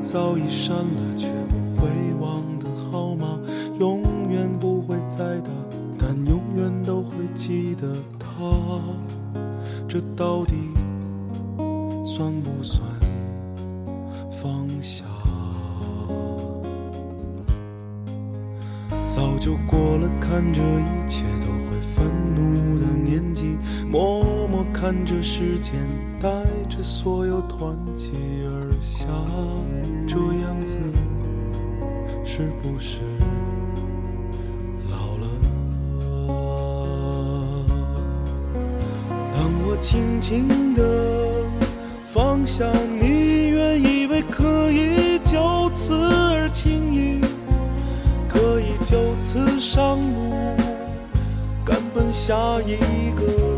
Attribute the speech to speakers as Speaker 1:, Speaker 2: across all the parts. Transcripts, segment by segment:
Speaker 1: 早已删了却不会忘的号码，永远不会再打，但永远都会记得他。这到底算不算放下？早就过了看着一切都会愤怒的，看着时间带着所有团结而下，这样子是不是老了？当我轻轻地放下你，原以为可以就此而轻易。可以就此上路，赶奔下一个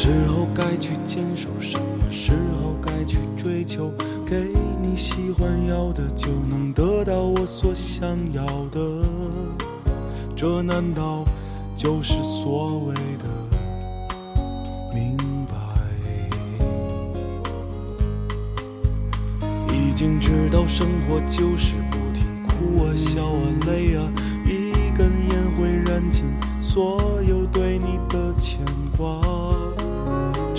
Speaker 1: 时候该去坚守？什么时候该去追求？给你喜欢要的，就能得到我所想要的。这难道就是所谓的明白？已经知道生活就是不停哭啊、笑啊、累啊，一根烟会燃尽所有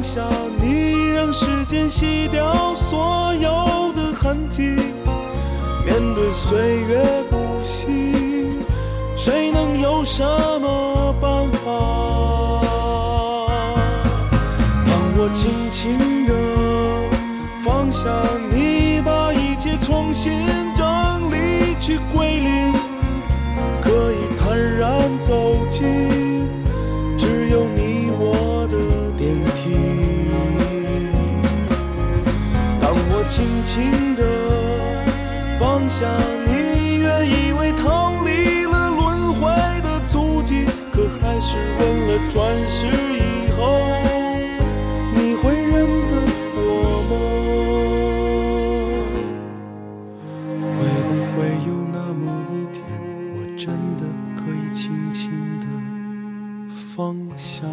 Speaker 1: 放下你，让时间洗掉所有的痕迹，面对岁月不息，谁能有什么办法？当我轻轻地放下你，把一切重新轻轻地放下你，原以为逃离了轮回的足迹，可还是问了转世以后，你会认得我吗？会不会有那么一天，我真的可以轻轻地放下？